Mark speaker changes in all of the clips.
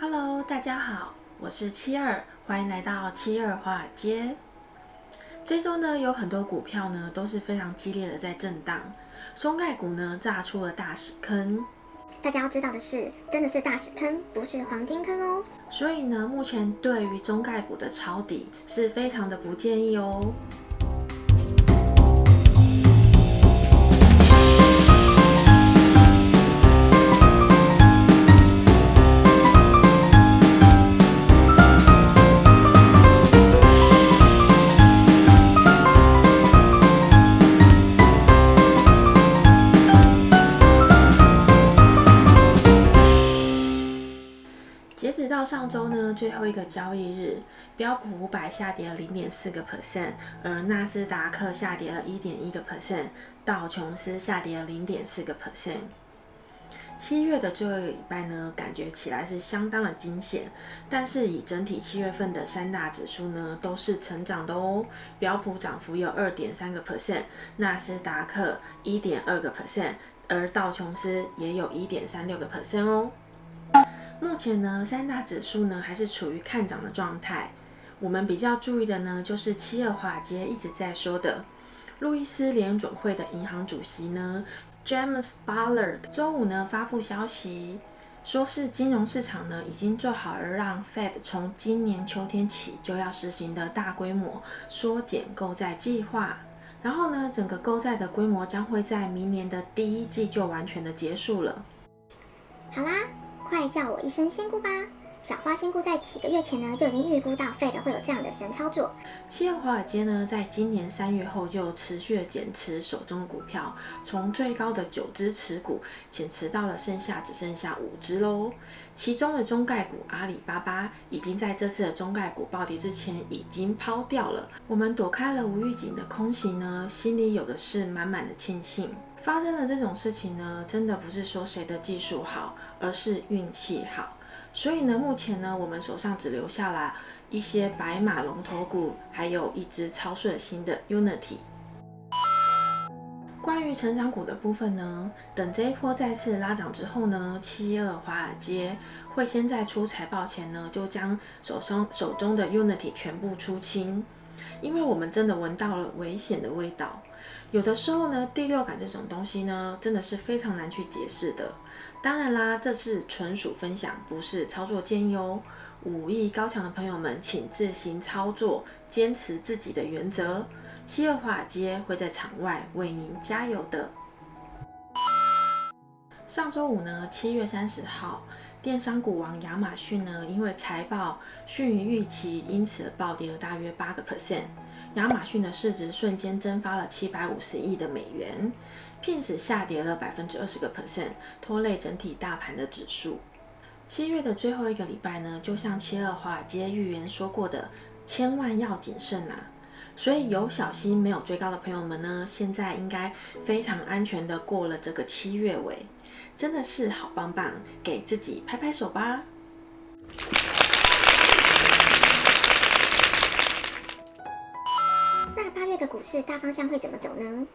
Speaker 1: Hello，大家好，我是七二，欢迎来到七二华尔街。这周呢，有很多股票呢都是非常激烈的在震荡，中概股呢炸出了大屎坑。
Speaker 2: 大家要知道的是，真的是大屎坑，不是黄金坑哦。
Speaker 1: 所以呢，目前对于中概股的抄底是非常的不建议哦。最后一个交易日，标普五百下跌了零点四个 percent，而纳斯达克下跌了一点一个 percent，道琼斯下跌了零点四个 percent。七月的最后一个礼拜呢，感觉起来是相当的惊险，但是以整体七月份的三大指数呢，都是成长的哦。标普涨幅有二点三个 percent，纳斯达克一点二个 percent，而道琼斯也有一点三六个 percent 哦。目前呢，三大指数呢还是处于看涨的状态。我们比较注意的呢，就是七二华尔街一直在说的，路易斯联准会的银行主席呢，James Bullard，周五呢发布消息，说是金融市场呢已经做好了让 Fed 从今年秋天起就要实行的大规模缩减购债计划。然后呢，整个购债的规模将会在明年的第一季就完全的结束了。
Speaker 2: 好啦。快叫我一声仙姑吧！小花仙姑在几个月前呢就已经预估到 Fed 会有这样的神操作。
Speaker 1: 七月华尔街呢，在今年三月后就持续的减持手中的股票，从最高的九只持股减持到了剩下只剩下五只喽。其中的中概股阿里巴巴已经在这次的中概股暴跌之前已经抛掉了。我们躲开了无预警的空袭呢，心里有的是满满的庆幸。发生了这种事情呢，真的不是说谁的技术好，而是运气好。所以呢，目前呢，我们手上只留下了一些白马龙头股，还有一只超顺心的 Unity。关于成长股的部分呢，等这一波再次拉涨之后呢，七二华尔街会先在出财报前呢，就将手上手中的 Unity 全部出清。因为我们真的闻到了危险的味道，有的时候呢，第六感这种东西呢，真的是非常难去解释的。当然啦，这是纯属分享，不是操作建议哦。武艺高强的朋友们，请自行操作，坚持自己的原则。七二华尔街会在场外为您加油的。上周五呢，七月三十号。电商股王亚马逊呢，因为财报逊于预期，因此暴跌了大约八个 percent。亚马逊的市值瞬间蒸发了七百五十亿的美元，Pins 下跌了百分之二十个 percent，拖累整体大盘的指数。七月的最后一个礼拜呢，就像七二华尔街预言说过的，千万要谨慎啊！所以有小心没有追高的朋友们呢，现在应该非常安全的过了这个七月尾。真的是好棒棒，给自己拍拍手吧。
Speaker 2: 那八月的股市大方向会怎么走呢？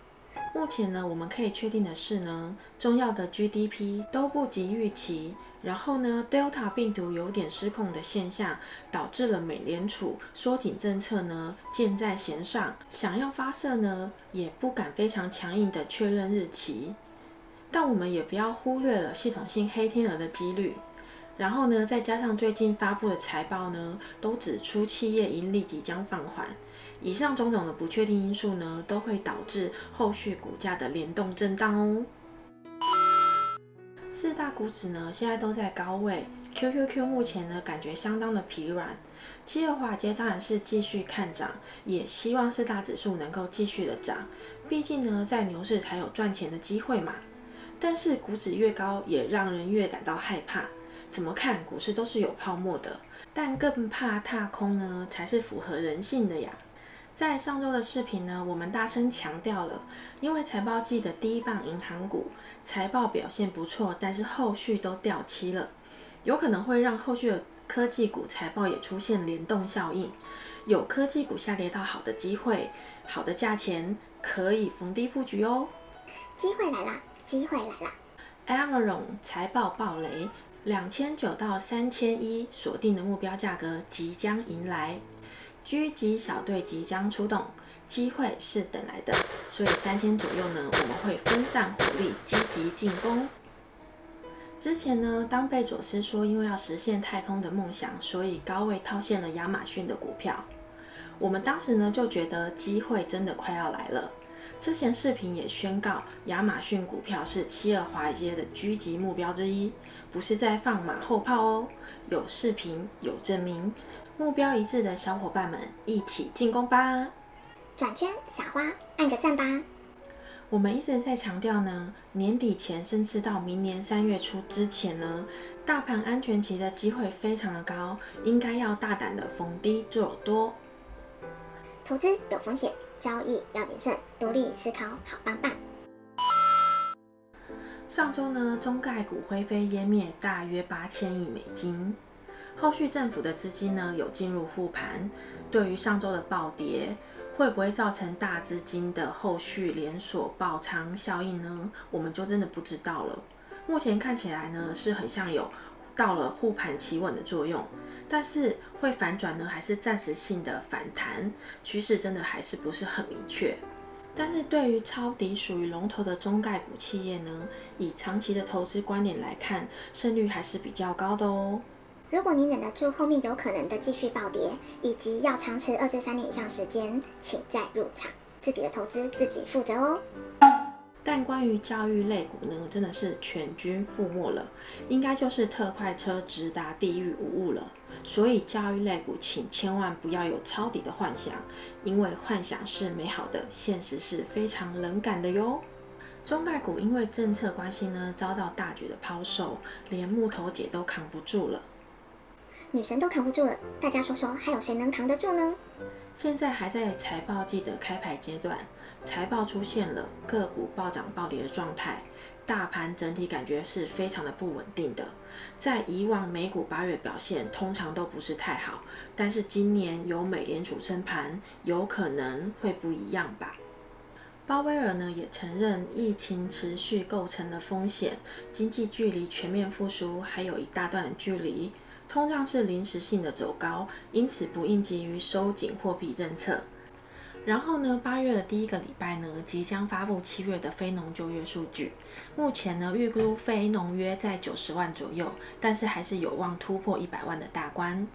Speaker 1: 目前呢，我们可以确定的是呢，重要的 GDP 都不及预期，然后呢，Delta 病毒有点失控的现象，导致了美联储缩紧政策呢，箭在弦上，想要发射呢，也不敢非常强硬的确认日期。但我们也不要忽略了系统性黑天鹅的几率，然后呢，再加上最近发布的财报呢，都指出企业盈利即将放缓，以上种种的不确定因素呢，都会导致后续股价的联动震荡哦。四大股指呢，现在都在高位，QQQ 目前呢，感觉相当的疲软。七二华尔街当然是继续看涨，也希望四大指数能够继续的涨，毕竟呢，在牛市才有赚钱的机会嘛。但是股指越高，也让人越感到害怕。怎么看股市都是有泡沫的，但更怕踏空呢，才是符合人性的呀。在上周的视频呢，我们大声强调了，因为财报季的第一棒银行股财报表现不错，但是后续都掉期了，有可能会让后续的科技股财报也出现联动效应，有科技股下跌到好的机会，好的价钱可以逢低布局哦。
Speaker 2: 机会来啦！机会来了
Speaker 1: ，Amazon 财报暴雷，两千九到三千一锁定的目标价格即将迎来，狙击小队即将出动，机会是等来的，所以三千左右呢，我们会分散火力，积极进攻。之前呢，当贝佐斯说因为要实现太空的梦想，所以高位套现了亚马逊的股票，我们当时呢就觉得机会真的快要来了。之前视频也宣告，亚马逊股票是七二华尔街的狙击目标之一，不是在放马后炮哦，有视频有证明，目标一致的小伙伴们一起进攻吧！
Speaker 2: 转圈撒花，按个赞吧！
Speaker 1: 我们一直在强调呢，年底前甚至到明年三月初之前呢，大盘安全期的机会非常的高，应该要大胆的逢低做多。
Speaker 2: 投资有风险。交易要谨慎，独立思考，好棒棒。
Speaker 1: 上周呢，中概股灰飞烟灭，大约八千亿美金。后续政府的资金呢有进入复盘，对于上周的暴跌，会不会造成大资金的后续连锁爆仓效应呢？我们就真的不知道了。目前看起来呢，是很像有。到了护盘企稳的作用，但是会反转呢，还是暂时性的反弹？趋势真的还是不是很明确。但是对于抄底属于龙头的中概股企业呢，以长期的投资观点来看，胜率还是比较高的哦。
Speaker 2: 如果你忍得住后面有可能的继续暴跌，以及要长持二至三年以上时间，请再入场，自己的投资自己负责哦。
Speaker 1: 但关于教育类股呢，真的是全军覆没了，应该就是特快车直达地狱无误了。所以教育类股，请千万不要有抄底的幻想，因为幻想是美好的，现实是非常冷感的哟。中概股因为政策关系呢，遭到大举的抛售，连木头姐都扛不住了。
Speaker 2: 女神都扛不住了，大家说说，还有谁能扛得住呢？
Speaker 1: 现在还在财报季的开牌阶段，财报出现了个股暴涨暴跌的状态，大盘整体感觉是非常的不稳定的。在以往美股八月表现通常都不是太好，但是今年有美联储撑盘，有可能会不一样吧。鲍威尔呢也承认疫情持续构成了风险，经济距离全面复苏还有一大段距离。通胀是临时性的走高，因此不应急于收紧货币政策。然后呢，八月的第一个礼拜呢，即将发布七月的非农就业数据。目前呢，预估非农约在九十万左右，但是还是有望突破一百万的大关。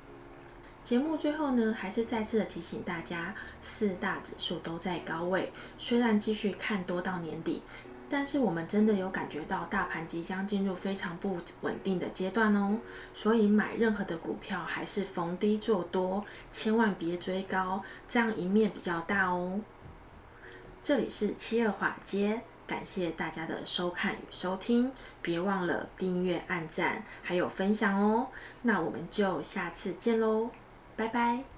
Speaker 1: 节目最后呢，还是再次的提醒大家，四大指数都在高位，虽然继续看多到年底。但是我们真的有感觉到大盘即将进入非常不稳定的阶段哦，所以买任何的股票还是逢低做多，千万别追高，这样赢面比较大哦。这里是七二华街，感谢大家的收看与收听，别忘了订阅、按赞还有分享哦。那我们就下次见喽，拜拜。